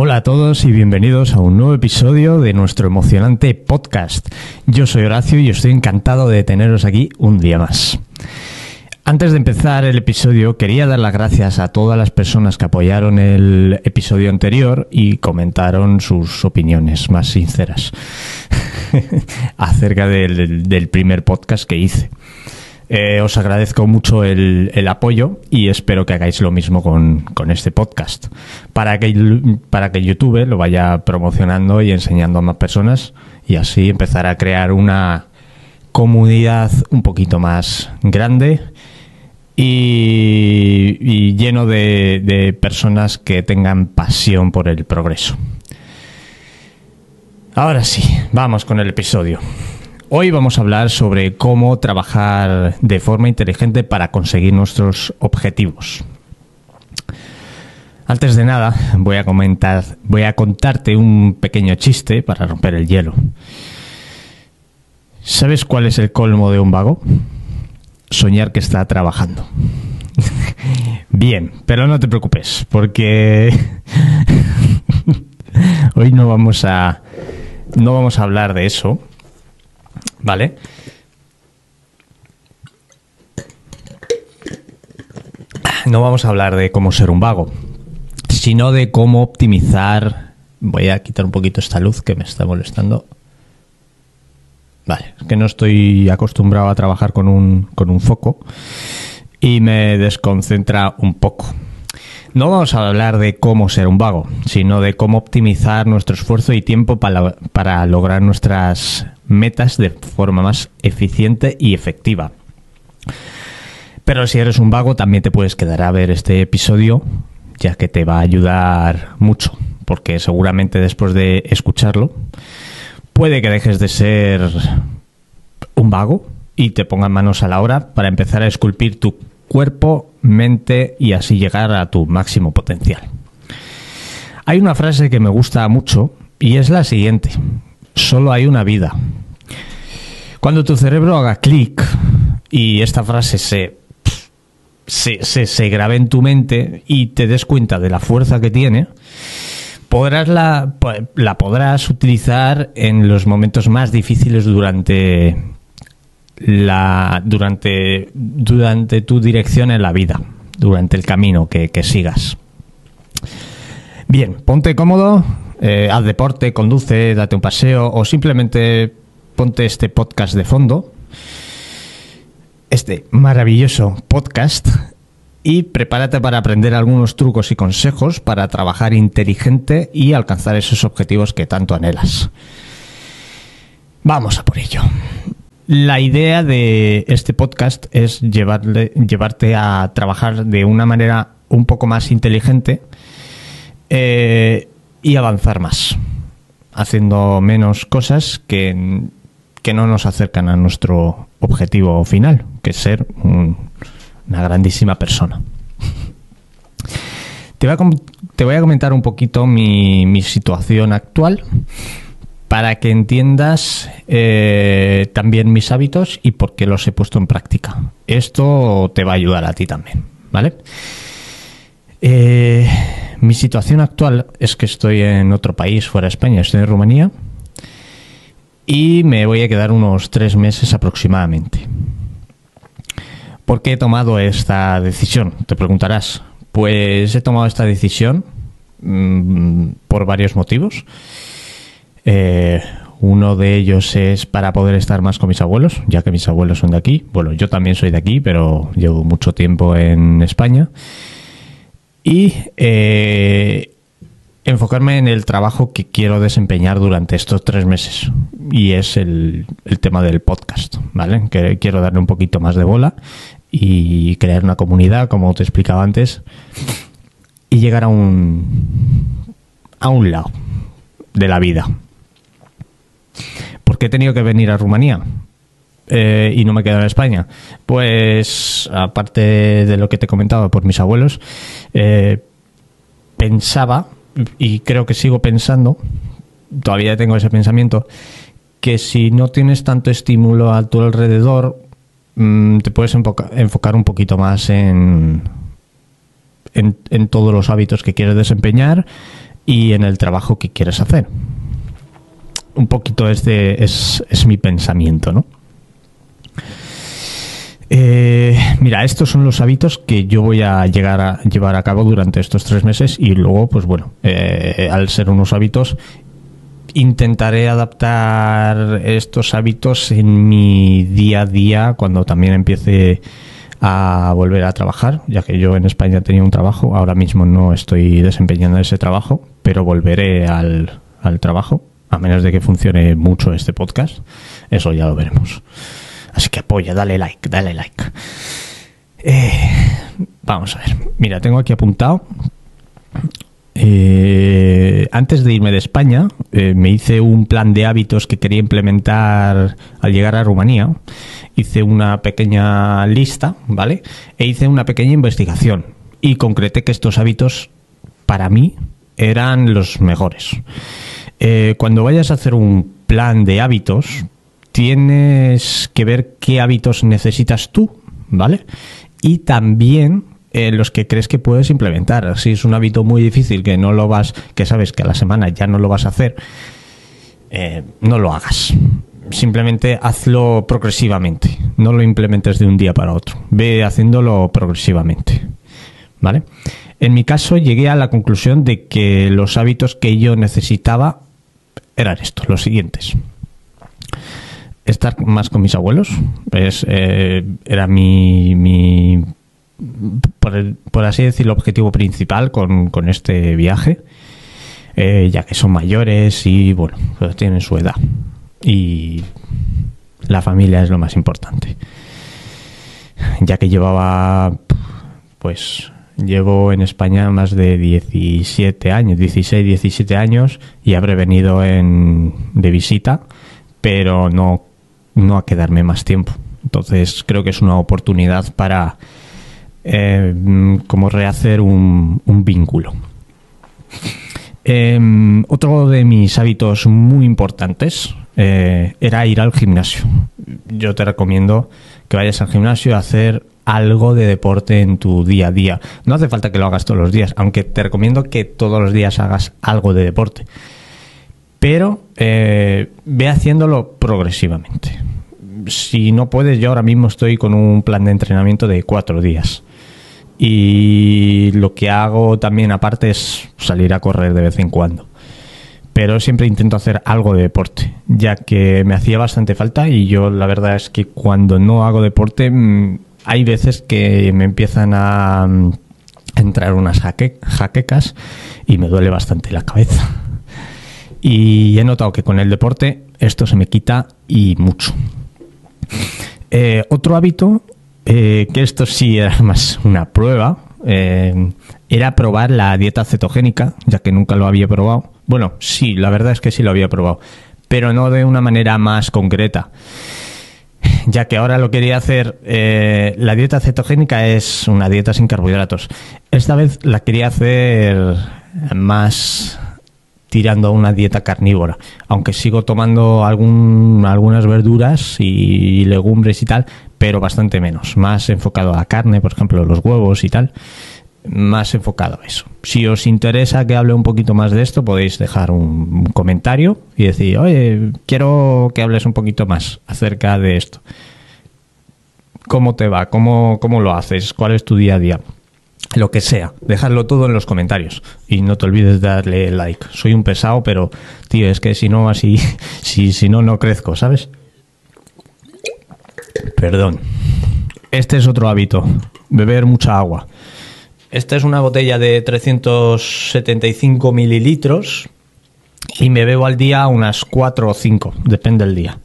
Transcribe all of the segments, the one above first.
Hola a todos y bienvenidos a un nuevo episodio de nuestro emocionante podcast. Yo soy Horacio y estoy encantado de teneros aquí un día más. Antes de empezar el episodio, quería dar las gracias a todas las personas que apoyaron el episodio anterior y comentaron sus opiniones más sinceras acerca del, primer podcast que hice. Eh, os agradezco mucho el, apoyo y espero que hagáis lo mismo con, este podcast para que, para que YouTube lo vaya promocionando y enseñando a más personas y así empezar a crear una comunidad un poquito más grande y, lleno de, personas que tengan pasión por el progreso. Ahora sí, vamos con el episodio. Hoy vamos a hablar sobre cómo trabajar de forma inteligente para conseguir nuestros objetivos. Antes de nada, voy a comentar, voy a contarte un pequeño chiste para romper el hielo. ¿Sabes cuál es el colmo de un vago? soñar que está trabajando. Bien, pero no te preocupes, porque hoy no vamos a no vamos a hablar de eso, ¿vale? No vamos a hablar de cómo ser un vago, sino de cómo optimizar. Voy a quitar un poquito esta luz que me está molestando. Vale, es que no estoy acostumbrado a trabajar con un, con un foco y me desconcentra un poco. No vamos a hablar de cómo ser un vago, sino de cómo optimizar nuestro esfuerzo y tiempo para, para lograr nuestras metas de forma más eficiente y efectiva. Pero si eres un vago, también te puedes quedar a ver este episodio, ya que te va a ayudar mucho, porque seguramente después de escucharlo puede que dejes de ser un vago y te pongas manos a la obra para empezar a esculpir tu cuerpo, mente y así llegar a tu máximo potencial. Hay una frase que me gusta mucho y es la siguiente. Solo hay una vida. Cuando tu cerebro haga clic y esta frase se, se, se, se grabe en tu mente y te des cuenta de la fuerza que tiene, podrás la, la podrás utilizar en los momentos más difíciles durante la durante durante tu dirección en la vida, durante el camino que, sigas. Bien, ponte cómodo, eh, haz deporte, conduce, date un paseo o simplemente ponte este podcast de fondo. Este maravilloso podcast y prepárate para aprender algunos trucos y consejos para trabajar inteligente y alcanzar esos objetivos que tanto anhelas. Vamos a por ello. La idea de este podcast es llevarle, llevarte a trabajar de una manera un poco más inteligente eh, y avanzar más, haciendo menos cosas que, que no nos acercan a nuestro objetivo final, que es ser un, una grandísima persona. Te voy a, comentar un poquito mi, situación actual para que entiendas eh, también mis hábitos y por qué los he puesto en práctica. Esto te va a ayudar a ti también, ¿vale? Eh, mi situación actual es que estoy en otro país fuera de España, estoy en Rumanía y me voy a quedar unos tres meses aproximadamente. ¿Por qué he tomado esta decisión? Te preguntarás. Pues he tomado esta decisión mm, por varios motivos. Eh, uno de ellos es para poder estar más con mis abuelos, ya que mis abuelos son de aquí. Bueno, yo también soy de aquí, pero llevo mucho tiempo en España. Y eh, enfocarme en el trabajo que quiero desempeñar durante estos tres meses. Y es el, el tema del podcast, ¿vale? Que quiero darle un poquito más de bola y crear una comunidad, como te explicaba antes, y llegar a un, a un lado de la vida. ¿Por qué he tenido que venir a Rumanía? Eh, y no me he quedado en España. Pues, aparte de lo que te comentaba por mis abuelos, eh, pensaba, y creo que sigo pensando, todavía tengo ese pensamiento, que si no tienes tanto estímulo a tu alrededor, Mm, te puedes enfocar un poquito más en, en, todos los hábitos que quieres desempeñar y en el trabajo que quieres hacer. Un poquito es, es, mi pensamiento, ¿no? Eh, mira, estos son los hábitos que yo voy a llegar a llevar a cabo durante estos tres meses y luego, pues bueno, eh, al ser unos hábitos, intentaré adaptar estos hábitos en mi día a día cuando también empiece a volver a trabajar, ya que yo en España tenía un trabajo, ahora mismo no estoy desempeñando ese trabajo, pero volveré al, trabajo, a menos de que funcione mucho este podcast, eso ya lo veremos. Así que apoya, dale like, dale like. Eh, vamos a ver, mira, tengo aquí apuntado eh, antes de irme de España, eh, me hice un plan de hábitos que quería implementar al llegar a Rumanía. Hice una pequeña lista, ¿vale? E hice una pequeña investigación y concreté que estos hábitos, para mí, eran los mejores. Eh, cuando vayas a hacer un plan de hábitos, tienes que ver qué hábitos necesitas tú, ¿vale? Y también eh, los que crees que puedes implementar. Si es un hábito muy difícil que no lo vas, que sabes que a la semana ya no lo vas a hacer, eh, no lo hagas. Simplemente hazlo progresivamente. No lo implementes de un día para otro. Ve haciéndolo progresivamente. ¿Vale? En mi caso llegué a la conclusión de que los hábitos que yo necesitaba eran estos, los siguientes. Estar más con mis abuelos. Es, eh, era mi, mi por, así decirlo, el objetivo principal con, este viaje, eh, ya que son mayores y, bueno, pues tienen su edad. Y la familia es lo más importante. Ya que llevaba, pues, llevo en España más de 17 años, 16, 17 años, y habré venido en, de visita, pero no, no a quedarme más tiempo. Entonces creo que es una oportunidad para eh, como rehacer un, vínculo. Em, otro de mis hábitos muy importantes eh, era ir al gimnasio. Yo te recomiendo que vayas al gimnasio a hacer algo de deporte en tu día a día. No hace falta que lo hagas todos los días, aunque te recomiendo que todos los días hagas algo de deporte. Pero eh, ve haciéndolo progresivamente. Si no puedes, yo ahora mismo estoy con un plan de entrenamiento de cuatro días. Y lo que hago también aparte es salir a correr de vez en cuando. Pero siempre intento hacer algo de deporte, ya que me hacía bastante falta y yo la verdad es que cuando no hago deporte mm, hay veces que me empiezan a mm, entrar unas jaquecas y me duele bastante la cabeza. Y he notado que con el deporte esto se me quita y mucho. Eh, otro hábito eh, que esto sí era más una prueba, eh, era probar la dieta cetogénica, ya que nunca lo había probado. Bueno, sí, la verdad es que sí lo había probado, pero no de una manera más concreta. Ya que ahora lo quería hacer, eh, la dieta cetogénica es una dieta sin carbohidratos. Esta vez la quería hacer más tirando a una dieta carnívora, aunque sigo tomando algún, algunas verduras y legumbres y tal, pero bastante menos, más enfocado a la carne, por ejemplo, los huevos y tal, más enfocado a eso. Si os interesa que hable un poquito más de esto, podéis dejar un comentario y decir, oye, quiero que hables un poquito más acerca de esto. ¿Cómo te va? ¿Cómo, cómo lo haces? ¿Cuál es tu día a día? Lo que sea, dejadlo todo en los comentarios y no te olvides de darle like. Soy un pesado, pero tío, es que si no así, si, si no, no crezco, ¿sabes? Perdón. Este es otro hábito, beber mucha agua. Esta es una botella de 375 mililitros y me bebo al día unas 4 o 5, depende del día.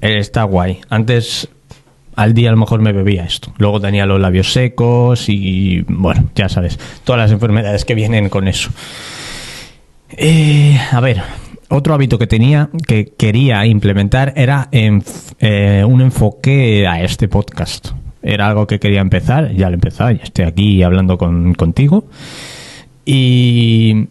Está guay. Antes al día a lo mejor me bebía esto. Luego tenía los labios secos y bueno, ya sabes, todas las enfermedades que vienen con eso. Eh, a ver, otro hábito que tenía, que quería implementar, era eh, un enfoque a este podcast. Era algo que quería empezar, ya lo he empezado, ya estoy aquí hablando contigo. Y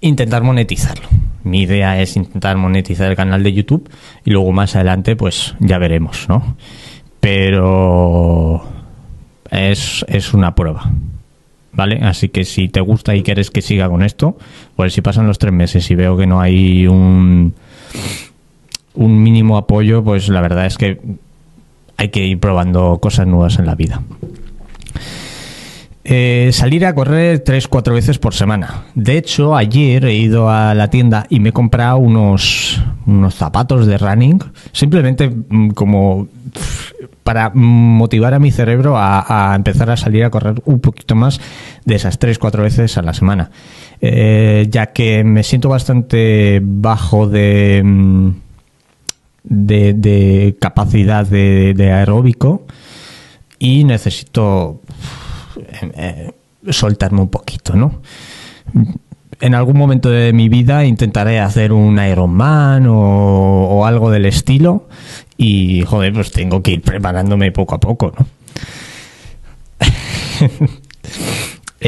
intentar monetizarlo. Mi idea es intentar monetizar el canal de YouTube y luego más adelante pues ya veremos, ¿no? Pero es, es una prueba. ¿vale? Así que si te gusta y quieres que siga con esto, pues si pasan los tres meses y veo que no hay un, un mínimo apoyo, pues la verdad es que hay que ir probando cosas nuevas en la vida. Eh, salir a correr tres, cuatro veces por semana. De hecho, ayer he ido a la tienda y me he comprado unos, unos zapatos de running, simplemente mm, como para motivar a mi cerebro a, empezar a salir a correr un poquito más de esas tres, cuatro veces a la semana. Eh, ya que me siento bastante bajo de, de, capacidad de, aeróbico y necesito eh, soltarme un poquito, ¿no? En algún momento de mi vida intentaré hacer un Ironman o, o algo del estilo y, joder, pues tengo que ir preparándome poco a poco, ¿no?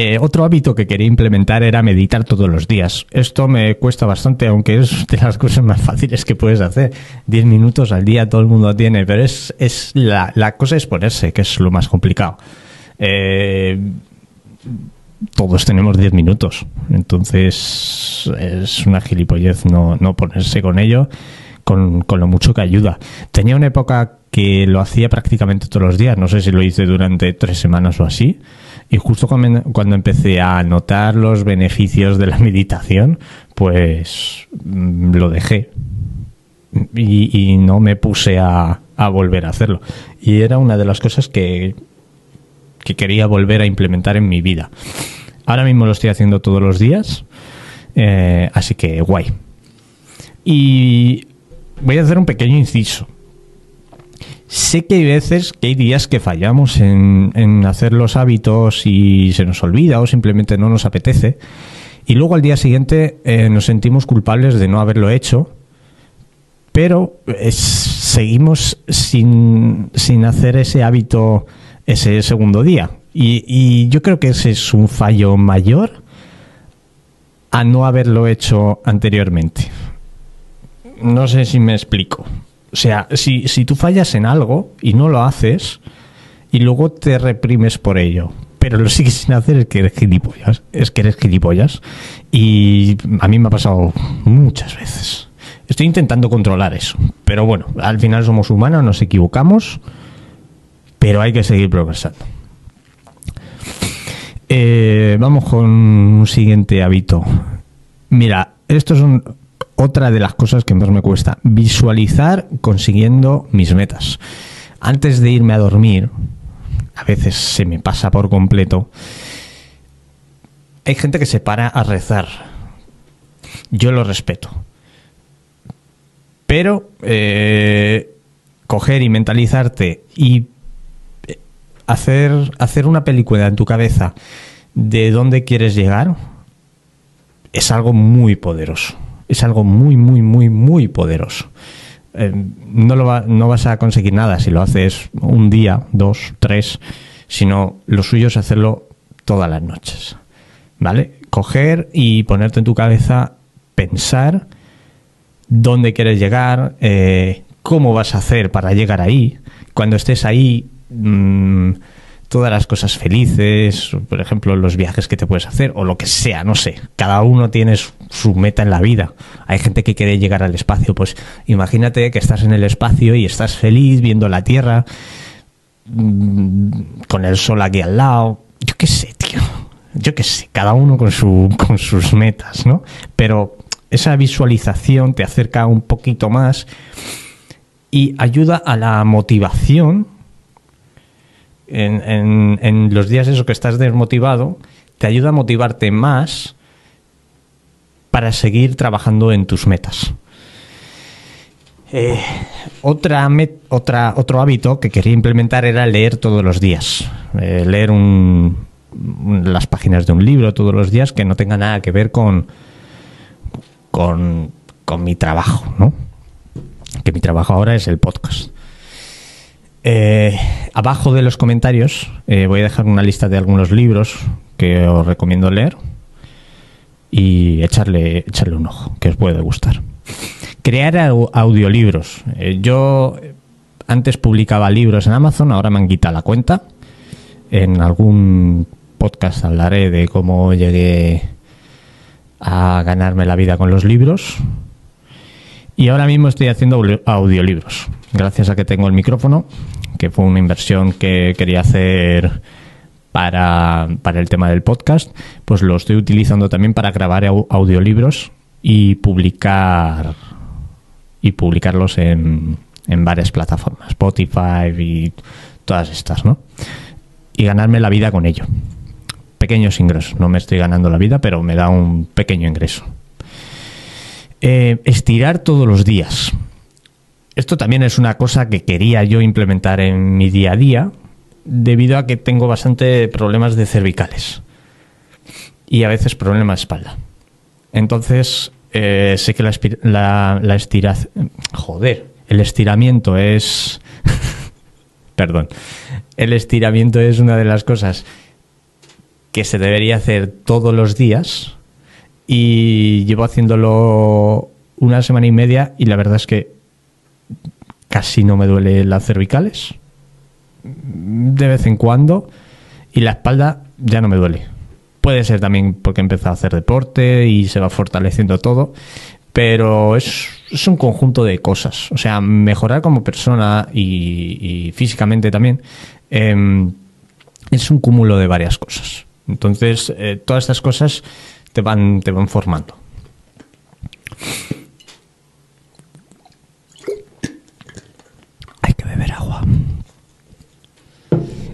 Eh, otro hábito que quería implementar era meditar todos los días. Esto me cuesta bastante, aunque es de las cosas más fáciles que puedes hacer. Diez minutos al día todo el mundo tiene, pero es, es la, la cosa es ponerse, que es lo más complicado. Eh, todos tenemos 10 minutos. Entonces es una gilipollez no, no ponerse con ello, con, lo mucho que ayuda. Tenía una época que lo hacía prácticamente todos los días, no sé si lo hice durante tres semanas o así, y justo cuando, empecé a notar los beneficios de la meditación, pues mm, lo dejé. Y, no me puse a, a volver a hacerlo. Y era una de las cosas que que quería volver a implementar en mi vida. Ahora mismo lo estoy haciendo todos los días, eh, así que guay. Y voy a hacer un pequeño inciso. Sé que hay veces, que hay días que fallamos en, hacer los hábitos y se nos olvida o simplemente no nos apetece. Y luego al día siguiente eh, nos sentimos culpables de no haberlo hecho, pero seguimos sin, sin hacer ese hábito ese segundo día. Y, yo creo que ese es un fallo mayor a no haberlo hecho anteriormente. No sé si me explico. O sea, si, si tú fallas en algo y no lo haces y luego te reprimes por ello, pero lo sigues sin hacer es que eres gilipollas. Es que eres gilipollas. Y a mí me ha pasado muchas veces. Estoy intentando controlar eso. Pero bueno, al final somos humanos, nos equivocamos pero hay que seguir progresando. Eh, vamos con un siguiente hábito. Mira, esto es otra de las cosas que más me cuesta. Visualizar consiguiendo mis metas. Antes de irme a dormir, a veces se me pasa por completo. Hay gente que se para a rezar. Yo lo respeto. Pero eh, coger y mentalizarte y hacer, hacer una película en tu cabeza de dónde quieres llegar es algo muy poderoso. Es algo muy, muy, muy, muy poderoso. Eh, no, lo no vas a conseguir nada si lo haces un día, dos, tres, sino lo suyo es hacerlo todas las noches. ¿Vale? Coger y ponerte en tu cabeza, pensar dónde quieres llegar, eh, cómo vas a hacer para llegar ahí. Cuando estés ahí, Mm, todas las cosas felices, por ejemplo, los viajes que te puedes hacer, o lo que sea, no sé. Cada uno tiene su meta en la vida. Hay gente que quiere llegar al espacio, pues imagínate que estás en el espacio y estás feliz viendo la Tierra, mm, con el sol aquí al lado. Yo qué sé, tío. Yo qué sé, cada uno con, su, con sus metas, ¿no? Pero esa visualización te acerca un poquito más y ayuda a la motivación en, los días eso que estás desmotivado, te ayuda a motivarte más para seguir trabajando en tus metas. Eh, otra, otra, otro hábito que quería implementar era leer todos los días. Eh, leer las páginas de un libro todos los días que no tenga nada que ver con, con, con mi trabajo, ¿no? Que mi trabajo ahora es el podcast. Eh, abajo de los comentarios eh, voy a dejar una lista de algunos libros que os recomiendo leer y echarle, echarle un ojo, que os puede gustar. Crear audiolibros. Eh, yo antes publicaba libros en Amazon, ahora me han quitado la cuenta. En algún podcast hablaré de cómo llegué a ganarme la vida con los libros. Y ahora mismo estoy haciendo audiolibros, gracias a que tengo el micrófono, que fue una inversión que quería hacer para, para el tema del podcast, pues lo estoy utilizando también para grabar audiolibros y publicar y publicarlos en, en varias plataformas, Spotify y todas estas, ¿no? Y ganarme la vida con ello. Pequeños ingresos. No me estoy ganando la vida, pero me da un pequeño ingreso. Eh, estirar todos los días. Esto también es una cosa que quería yo implementar en mi día a día, debido a que tengo bastante problemas de cervicales y a veces problemas de espalda. Entonces, eh, sé que la, la, estiración. Joder, el estiramiento es. Perdón. El estiramiento es una de las cosas que se debería hacer todos los días. Y llevo haciéndolo una semana y media y la verdad es que casi no me duele las cervicales. De vez en cuando. Y la espalda ya no me duele. Puede ser también porque he empezado a hacer deporte y se va fortaleciendo todo, pero es, un conjunto de cosas. O sea, mejorar como persona y, físicamente también em, es un cúmulo de varias cosas. Entonces, eh, todas estas cosas te van, te van formando. Hay que beber agua.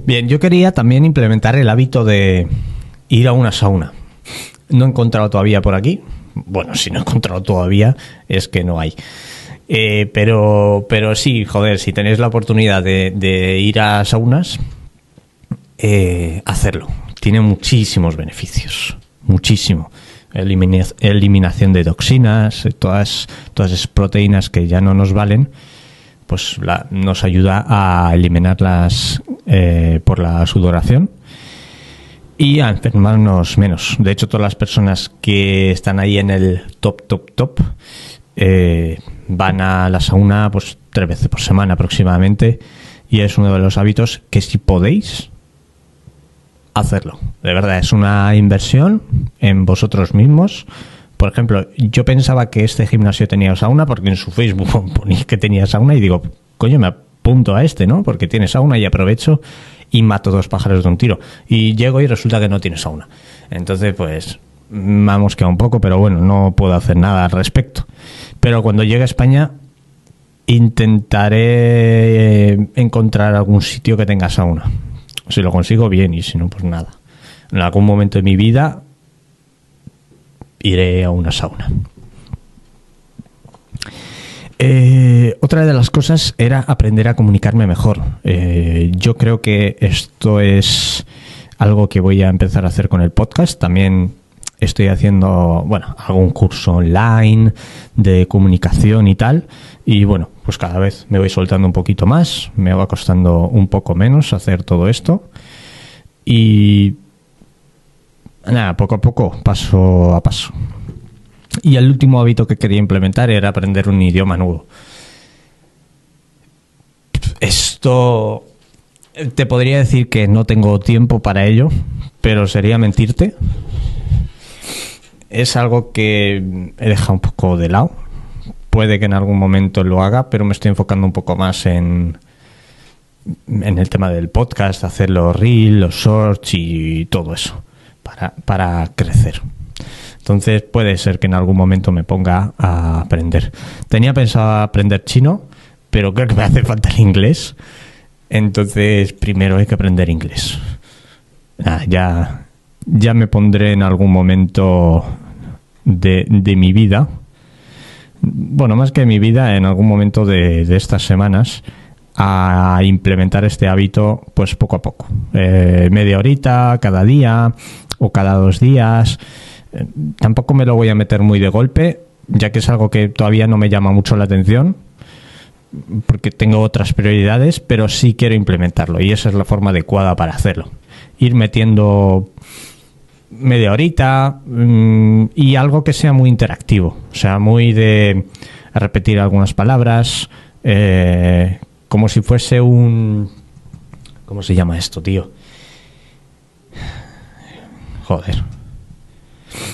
Bien, yo quería también implementar el hábito de ir a una sauna. No he encontrado todavía por aquí. Bueno, si no he encontrado todavía, es que no hay. Eh, pero, pero sí, joder, si tenéis la oportunidad de, ir a saunas, eh, hacerlo. Tiene muchísimos beneficios. Muchísimo. eliminación de toxinas, todas, todas esas proteínas que ya no nos valen, pues nos ayuda a eliminarlas eh, por la sudoración y a enfermarnos menos. De hecho, todas las personas que están ahí en el top, top, top, eh, van a la sauna pues tres veces por semana aproximadamente y es uno de los hábitos que si podéis hacerlo. De verdad, es una inversión en vosotros mismos. Por ejemplo, yo pensaba que este gimnasio tenía sauna porque en su Facebook ponía que tenía sauna y digo, coño, me apunto a este, ¿no? Porque tiene sauna y aprovecho y mato dos pájaros de un tiro. Y llego y resulta que no tiene sauna. Entonces, pues, vamos que un poco, pero bueno, no puedo hacer nada al respecto. Pero cuando llegue a España, intentaré encontrar algún sitio que tenga sauna. Si lo consigo, bien, y si no, pues nada. En algún momento de mi vida iré a una sauna. Eh, otra de las cosas era aprender a comunicarme mejor. Eh, yo creo que esto es algo que voy a empezar a hacer con el podcast. También estoy haciendo, bueno, algún curso online de comunicación y tal. Y bueno, pues cada vez me voy soltando un poquito más, me va costando un poco menos hacer todo esto. Y nada, poco a poco, paso a paso. Y el último hábito que quería implementar era aprender un idioma nuevo. Esto te podría decir que no tengo tiempo para ello, pero sería mentirte. Es algo que he dejado un poco de lado. Puede que en algún momento lo haga, pero me estoy enfocando un poco más en, en el tema del podcast, hacer los reels, los shorts y todo eso para, para crecer. Entonces puede ser que en algún momento me ponga a aprender. Tenía pensado aprender chino, pero creo que me hace falta el inglés. Entonces primero hay que aprender inglés. ya, ya me pondré en algún momento de, mi vida. Bueno, más que mi vida, en algún momento de, estas semanas a implementar este hábito pues poco a poco. Eh, media horita, cada día o cada dos días tampoco me lo voy a meter muy de golpe, ya que es algo que todavía no me llama mucho la atención, porque tengo otras prioridades, pero sí quiero implementarlo y esa es la forma adecuada para hacerlo. Ir metiendo media horita mm, y algo que sea muy interactivo, o sea, muy de repetir algunas palabras, eh, como si fuese un... ¿Cómo se llama esto, tío? joder.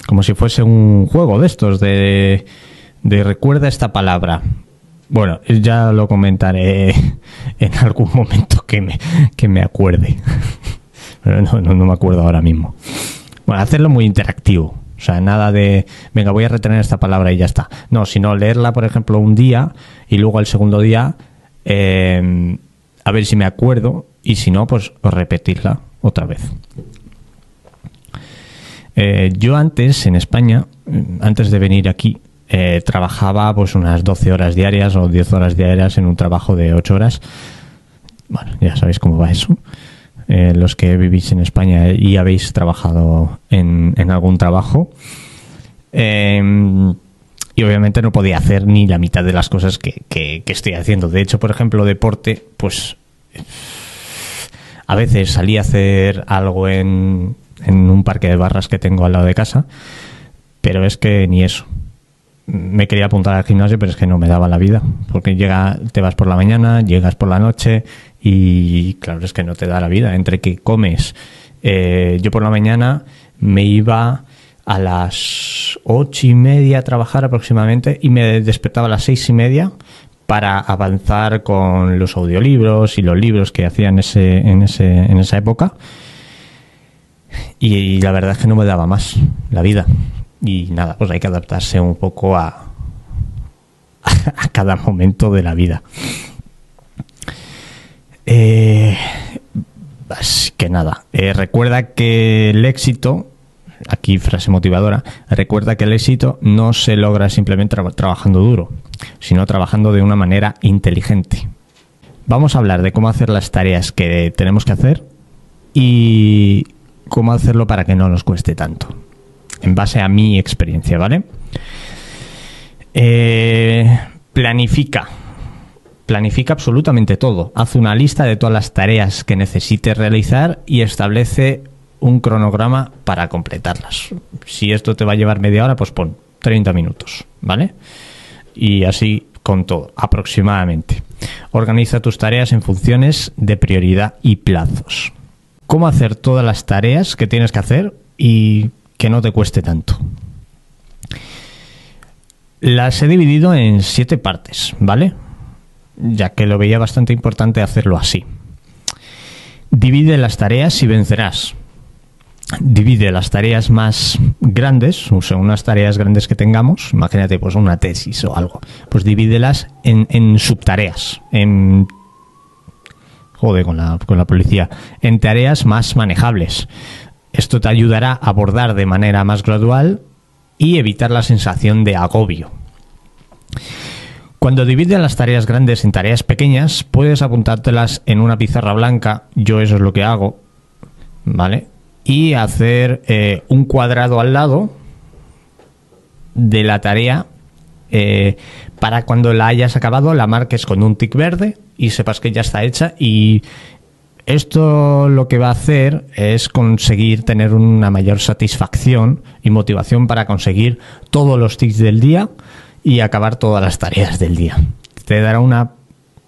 Como si fuese un juego de estos, de, recuerda esta palabra. Bueno, ya lo comentaré en algún momento que me, que me acuerde. Pero no, no, no me acuerdo ahora mismo. Bueno, hacerlo muy interactivo. O sea, nada de, venga, voy a retener esta palabra y ya está. No, sino leerla, por ejemplo, un día y luego el segundo día eh, a ver si me acuerdo y si no, pues repetirla otra vez. Eh, yo antes, en España, antes de venir aquí, eh, trabajaba pues unas 12 horas diarias o 10 horas diarias en un trabajo de 8 horas. Bueno, ya sabéis cómo va eso. Eh, los que vivís en España y habéis trabajado en, algún trabajo. Eh, y obviamente no podía hacer ni la mitad de las cosas que, estoy haciendo. De hecho, por ejemplo, deporte, pues a veces salí a hacer algo en, en un parque de barras que tengo al lado de casa, pero es que ni eso. Me quería apuntar al gimnasio, pero es que no me daba la vida, porque llega, te vas por la mañana, llegas por la noche y claro, es que no te da la vida. Entre que comes, eh, yo por la mañana me iba a las ocho y media a trabajar aproximadamente y me despertaba a las seis y media para avanzar con los audiolibros y los libros que hacía en, ese, en, ese, en esa época. Y, y, la verdad es que no me daba más la vida. Y nada, pues hay que adaptarse un poco a, a cada momento de la vida. Eh, que nada, eh, recuerda que el éxito aquí frase motivadora, recuerda que el éxito no se logra simplemente tra trabajando duro, sino trabajando de una manera inteligente. Vamos a hablar de cómo hacer las tareas que tenemos que hacer y cómo hacerlo para que no nos cueste tanto, en base a mi experiencia, ¿vale? Eh, planifica. Planifica absolutamente todo. Haz una lista de todas las tareas que necesites realizar y establece un cronograma para completarlas. Si esto te va a llevar media hora, pues pon 30 minutos, ¿vale? Y así con todo, aproximadamente. Organiza tus tareas en funciones de prioridad y plazos. ¿Cómo hacer todas las tareas que tienes que hacer y que no te cueste tanto? Las he dividido en siete partes, ¿vale? Ya que lo veía bastante importante hacerlo así. Divide las tareas y vencerás divide las tareas más grandes, o unas tareas grandes que tengamos, imagínate pues una tesis o algo, pues divídelas en, en subtareas, en joder con la, con la policía, en tareas más manejables. Esto te ayudará a abordar de manera más gradual y evitar la sensación de agobio. Cuando divides las tareas grandes en tareas pequeñas, puedes apuntártelas en una pizarra blanca. Yo eso es lo que hago, ¿vale? y hacer eh, un cuadrado al lado de la tarea eh, para cuando la hayas acabado la marques con un tic verde y sepas que ya está hecha y esto lo que va a hacer es conseguir tener una mayor satisfacción y motivación para conseguir todos los tics del día y acabar todas las tareas del día. Te dará una,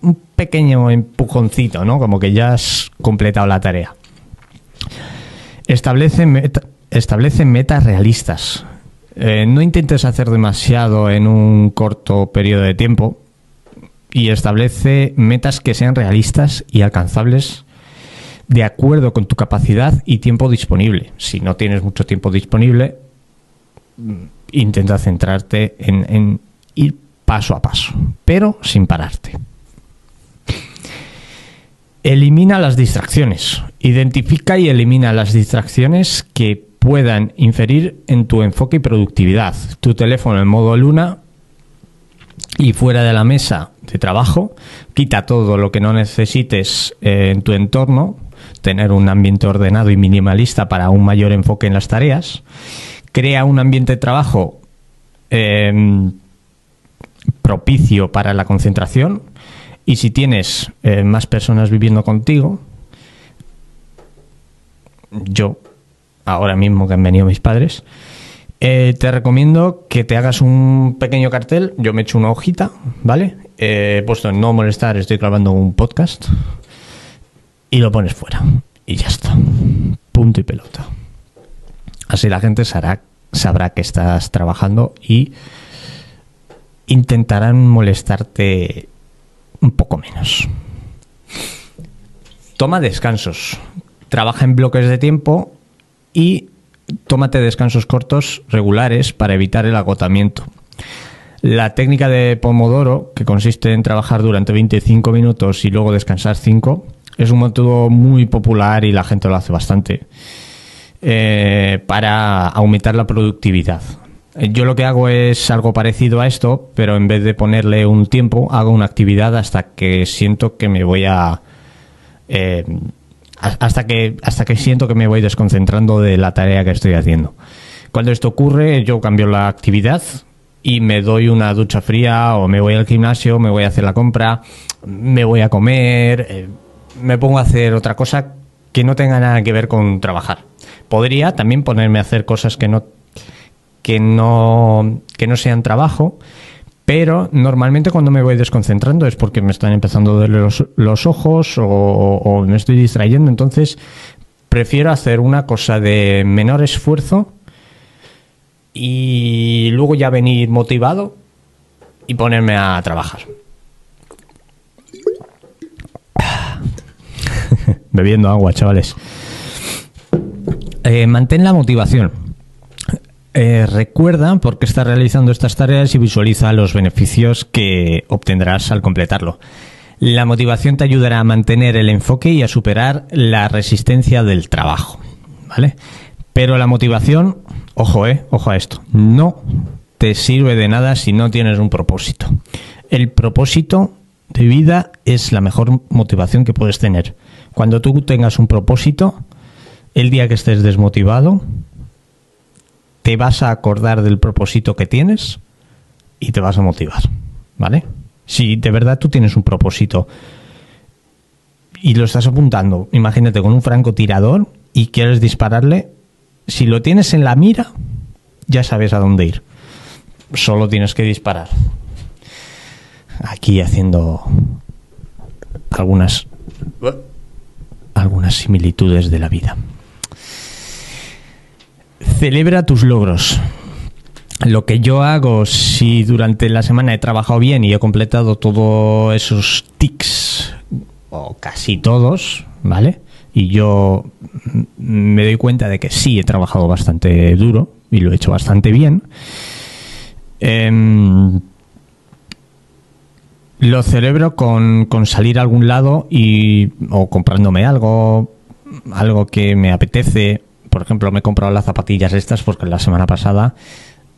un pequeño empujoncito, ¿no? Como que ya has completado la tarea. Establece, establece metas realistas. Eh, no intentes hacer demasiado en un corto periodo de tiempo y establece metas que sean realistas y alcanzables de acuerdo con tu capacidad y tiempo disponible. Si no tienes mucho tiempo disponible, intenta centrarte en, ir paso a paso, pero sin pararte. Elimina las distracciones. Identifica y elimina las distracciones que puedan inferir en tu enfoque y productividad. Tu teléfono en modo luna y fuera de la mesa de trabajo, quita todo lo que no necesites eh, en tu entorno, tener un ambiente ordenado y minimalista para un mayor enfoque en las tareas, crea un ambiente de trabajo eh, propicio para la concentración, y si tienes eh, más personas viviendo contigo, yo, ahora mismo que han venido mis padres, eh, te recomiendo que te hagas un pequeño cartel. Yo me echo una hojita, ¿vale? He puesto no molestar, estoy grabando un podcast. Y lo pones fuera. Y ya está. Punto y pelota. Así la gente sabrá, sabrá que estás trabajando y intentarán molestarte un poco menos. Toma descansos. Trabaja en bloques de tiempo y tómate descansos cortos regulares para evitar el agotamiento. La técnica de Pomodoro, que consiste en trabajar durante 25 minutos y luego descansar 5, es un método muy popular y la gente lo hace bastante eh, para aumentar la productividad. Yo lo que hago es algo parecido a esto, pero en vez de ponerle un tiempo, hago una actividad hasta que siento que me voy a... Eh, hasta que, hasta que siento que me voy desconcentrando de la tarea que estoy haciendo. Cuando esto ocurre, yo cambio la actividad y me doy una ducha fría o me voy al gimnasio, me voy a hacer la compra, me voy a comer, eh, me pongo a hacer otra cosa que no tenga nada que ver con trabajar. Podría también ponerme a hacer cosas que no que no que no sean trabajo, pero normalmente cuando me voy desconcentrando es porque me están empezando a doler los, ojos o, me estoy distrayendo. Entonces prefiero hacer una cosa de menor esfuerzo y luego ya venir motivado y ponerme a trabajar. Bebiendo agua, chavales. Eh, mantén la motivación. Eh, recuerda por qué estás realizando estas tareas y visualiza los beneficios que obtendrás al completarlo. La motivación te ayudará a mantener el enfoque y a superar la resistencia del trabajo. ¿Vale? Pero la motivación, ojo, eh, ojo a esto, no te sirve de nada si no tienes un propósito. El propósito de vida es la mejor motivación que puedes tener. Cuando tú tengas un propósito, el día que estés desmotivado, te vas a acordar del propósito que tienes y te vas a motivar, ¿vale? Si de verdad tú tienes un propósito y lo estás apuntando, imagínate con un francotirador y quieres dispararle, si lo tienes en la mira, ya sabes a dónde ir. Solo tienes que disparar. Aquí haciendo algunas algunas similitudes de la vida. Celebra tus logros. Lo que yo hago si durante la semana he trabajado bien y he completado todos esos tics, o casi todos, ¿vale? Y yo me doy cuenta de que sí he trabajado bastante duro y lo he hecho bastante bien. Em, lo celebro con, con, salir a algún lado y o comprándome algo, algo que me apetece por ejemplo, me he comprado las zapatillas estas porque la semana pasada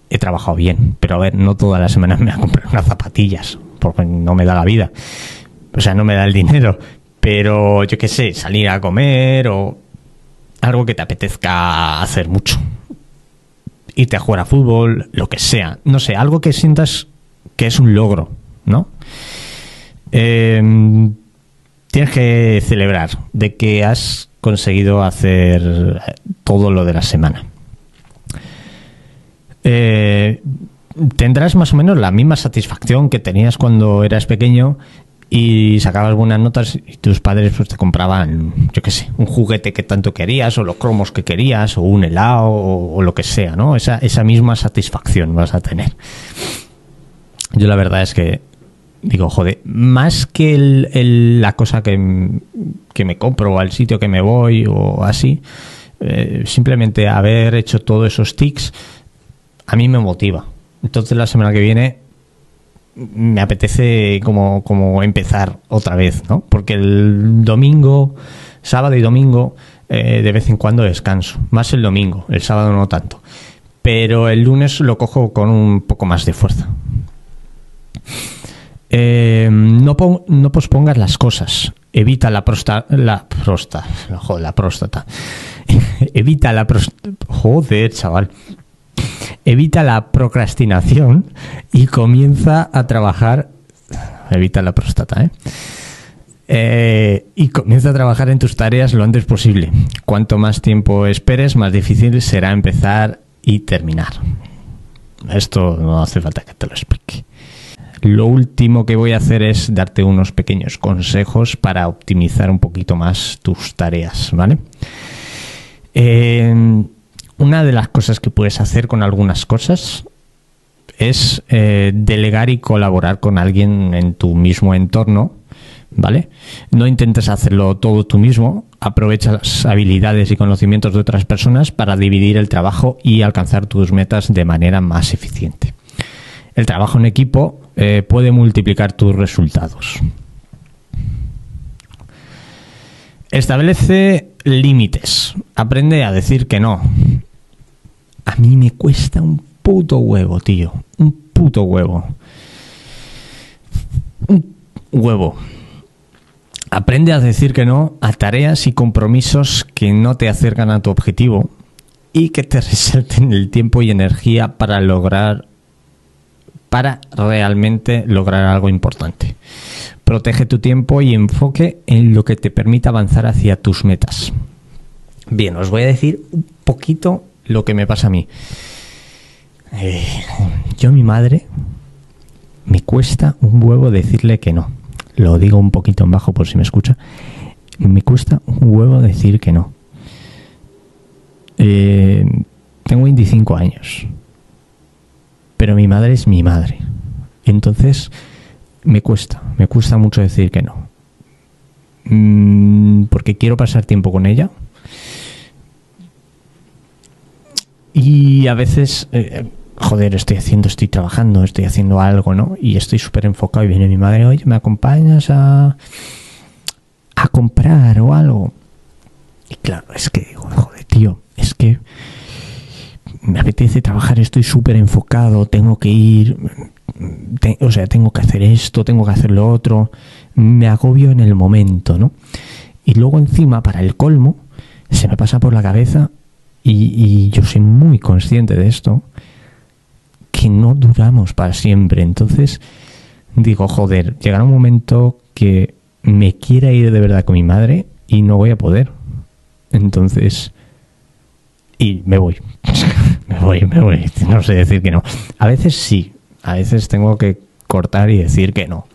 he trabajado bien, pero a ver, no todas las semanas me voy a comprar unas zapatillas porque no me da la vida. O sea, no me da el dinero. Pero yo qué sé, salir a comer o algo que te apetezca hacer mucho. Irte a jugar a fútbol, lo que sea. No sé, algo que sientas que es un logro, ¿no? Em, tienes que celebrar de que has conseguido hacer todo lo de la semana. Eh, tendrás más o menos la misma satisfacción que tenías cuando eras pequeño y sacabas buenas notas y tus padres pues te compraban, yo qué sé, un juguete que tanto querías o los cromos que querías o un helado o, lo que sea, ¿no? Esa, esa misma satisfacción vas a tener. Yo la verdad es que digo, joder, más que la cosa que, me compro o al sitio que me voy o así, eh, simplemente haber hecho todos esos tics a mí me motiva. Entonces la semana que viene me apetece como, como empezar otra vez, ¿no? Porque el domingo, sábado y domingo, eh, de vez en cuando descanso. Más el domingo, el sábado no tanto. Pero el lunes lo cojo con un poco más de fuerza. Eh, no, no, pospongas las cosas. Evita la próstata. La. Joder, próstata. Evita la Joder, chaval. Evita la procrastinación y comienza a trabajar. Evita la próstata, ¿eh? Eh, y comienza a trabajar en tus tareas lo antes posible. Cuanto más tiempo esperes, más difícil será empezar y terminar. Esto no hace falta que te lo explique. Lo último que voy a hacer es darte unos pequeños consejos para optimizar un poquito más tus tareas, ¿vale? una de las cosas que puedes hacer con algunas cosas es eh, delegar y colaborar con alguien en tu mismo entorno, ¿vale? No intentes hacerlo todo tú mismo, aprovecha las habilidades y conocimientos de otras personas para dividir el trabajo y alcanzar tus metas de manera más eficiente. El trabajo en equipo eh, puede multiplicar tus resultados. Establece límites. Aprende a decir que no. A mí me cuesta un puto huevo, tío. Un puto huevo. Un huevo. Aprende a decir que no a tareas y compromisos que no te acercan a tu objetivo y que te resalten el tiempo y energía para lograr para realmente lograr algo importante. Protege tu tiempo y enfoque en lo que te permita avanzar hacia tus metas. Bien, os voy a decir un poquito lo que me pasa a mí. Eh, yo mi madre me cuesta un huevo decirle que no. Lo digo un poquito en bajo por si me escucha. Me cuesta un huevo decir que no. Eh, tengo 25 años. Pero mi madre es mi madre. Entonces, me cuesta, me cuesta mucho decir que no. Mm, porque quiero pasar tiempo con ella. Y a veces, eh, joder, estoy haciendo, estoy trabajando, estoy haciendo algo, ¿no? Y estoy súper enfocado y viene mi madre, oye, ¿me acompañas a, a comprar o algo? Y claro, es que digo, joder, tío, es que me apetece trabajar, estoy súper enfocado, tengo que ir, o sea, tengo que hacer esto, tengo que hacer lo otro, me agobio en el momento, ¿no? Y luego encima, para el colmo, se me pasa por la cabeza, y, yo soy muy consciente de esto, que no duramos para siempre. Entonces, digo, joder, llegará un momento que me quiera ir de verdad con mi madre y no voy a poder. Entonces, y me voy. me voy, me voy. No sé decir que no. A veces sí, a veces tengo que cortar y decir que no.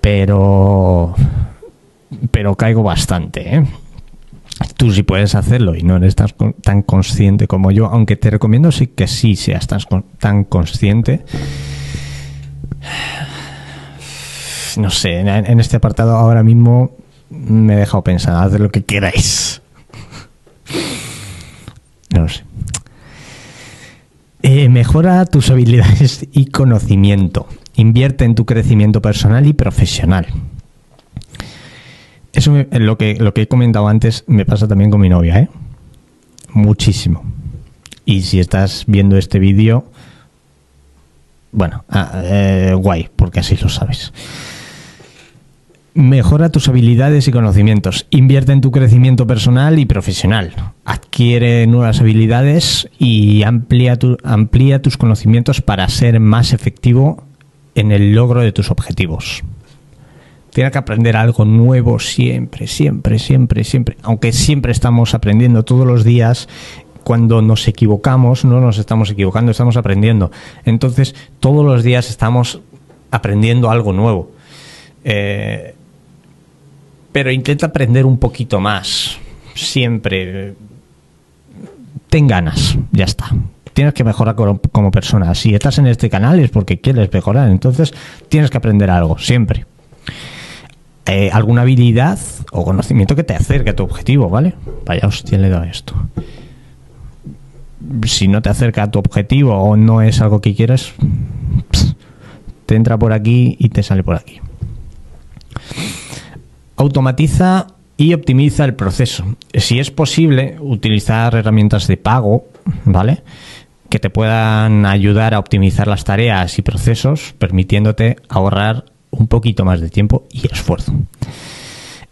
Pero. Pero caigo bastante, ¿eh? Tú sí puedes hacerlo y no eres tan, consciente como yo, aunque te recomiendo sí que sí seas tan, tan consciente. No sé, en, este apartado ahora mismo me he dejado pensar, haz lo que queráis. No sé. Eh, mejora tus habilidades y conocimiento. Invierte en tu crecimiento personal y profesional. Eso lo, que, lo que he comentado antes me pasa también con mi novia, ¿eh? Muchísimo. Y si estás viendo este vídeo, bueno, ah, eh, guay, porque así lo sabes. Mejora tus habilidades y conocimientos. Invierte en tu crecimiento personal y profesional. Adquiere nuevas habilidades y amplía, amplía tus conocimientos para ser más efectivo en el logro de tus objetivos. Tienes que aprender algo nuevo siempre, siempre, siempre, siempre. Aunque siempre estamos aprendiendo todos los días cuando nos equivocamos, no nos estamos equivocando, estamos aprendiendo. Entonces, todos los días estamos aprendiendo algo nuevo. Eh, pero intenta aprender un poquito más. Siempre. Ten ganas, ya está. Tienes que mejorar como, persona. Si estás en este canal es porque quieres mejorar, entonces tienes que aprender algo, siempre. Eh, alguna habilidad o conocimiento que te acerque a tu objetivo, ¿vale? Vaya hostia le da esto. Si no te acerca a tu objetivo o no es algo que quieres, te entra por aquí y te sale por aquí automatiza y optimiza el proceso. Si es posible, utilizar herramientas de pago, ¿vale? Que te puedan ayudar a optimizar las tareas y procesos, permitiéndote ahorrar un poquito más de tiempo y esfuerzo.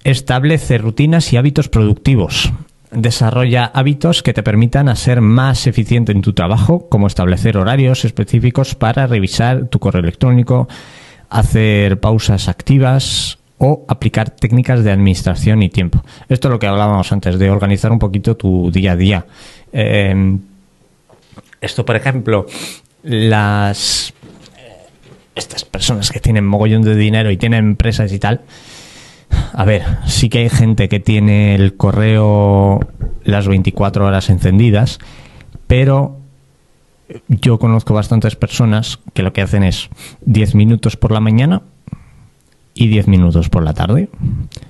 Establece rutinas y hábitos productivos. Desarrolla hábitos que te permitan ser más eficiente en tu trabajo, como establecer horarios específicos para revisar tu correo electrónico, hacer pausas activas, o aplicar técnicas de administración y tiempo. Esto es lo que hablábamos antes, de organizar un poquito tu día a día. Em, esto, por ejemplo, las eh, estas personas que tienen mogollón de dinero y tienen empresas y tal. A ver, sí que hay gente que tiene el correo las 24 horas encendidas, pero yo conozco bastantes personas que lo que hacen es 10 minutos por la mañana y 10 minutos por la tarde.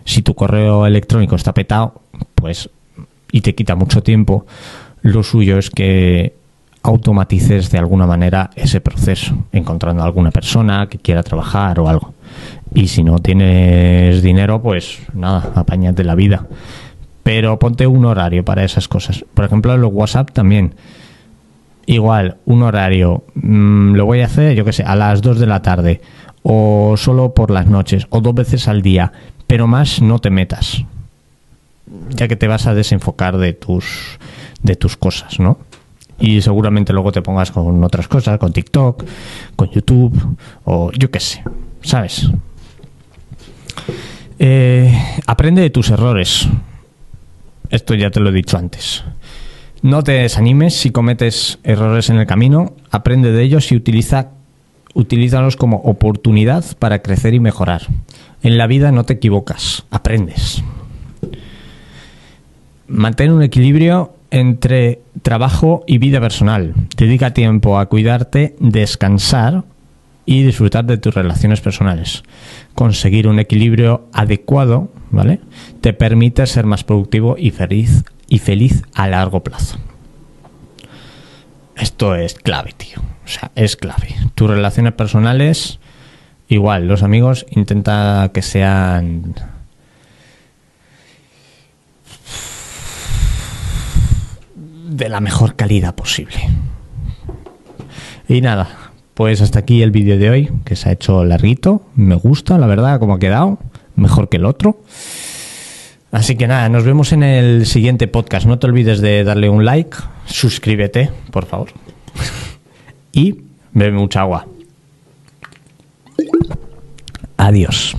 Si tu correo electrónico está petado, pues y te quita mucho tiempo, lo suyo es que automatices de alguna manera ese proceso, encontrando a alguna persona que quiera trabajar o algo. Y si no tienes dinero, pues nada, apáñate la vida. Pero ponte un horario para esas cosas. Por ejemplo, los WhatsApp también. Igual, un horario. Mm, lo voy a hacer, yo que sé, a las 2 de la tarde. O solo por las noches. O dos veces al día. Pero más no te metas. Ya que te vas a desenfocar de tus, de tus cosas, ¿no? y seguramente luego te pongas con otras cosas, con TikTok, con YouTube o yo qué sé, ¿sabes? Eh, aprende de tus errores. Esto ya te lo he dicho antes. No te desanimes si cometes errores en el camino, aprende de ellos y utiliza, utilízalos como oportunidad para crecer y mejorar. En la vida no te equivocas, aprendes. Mantén un equilibrio entre trabajo y vida personal. Dedica tiempo a cuidarte, descansar y disfrutar de tus relaciones personales. Conseguir un equilibrio adecuado, ¿vale? Te permite ser más productivo y feliz y feliz a largo plazo. Esto es clave, tío. O sea, es clave. Tus relaciones personales, igual, los amigos intenta que sean de la mejor calidad posible. Y nada, pues hasta aquí el vídeo de hoy, que se ha hecho larguito. Me gusta, la verdad, cómo ha quedado. Mejor que el otro. Así que nada, nos vemos en el siguiente podcast. No te olvides de darle un like, suscríbete, por favor. Y bebe mucha agua. Adiós.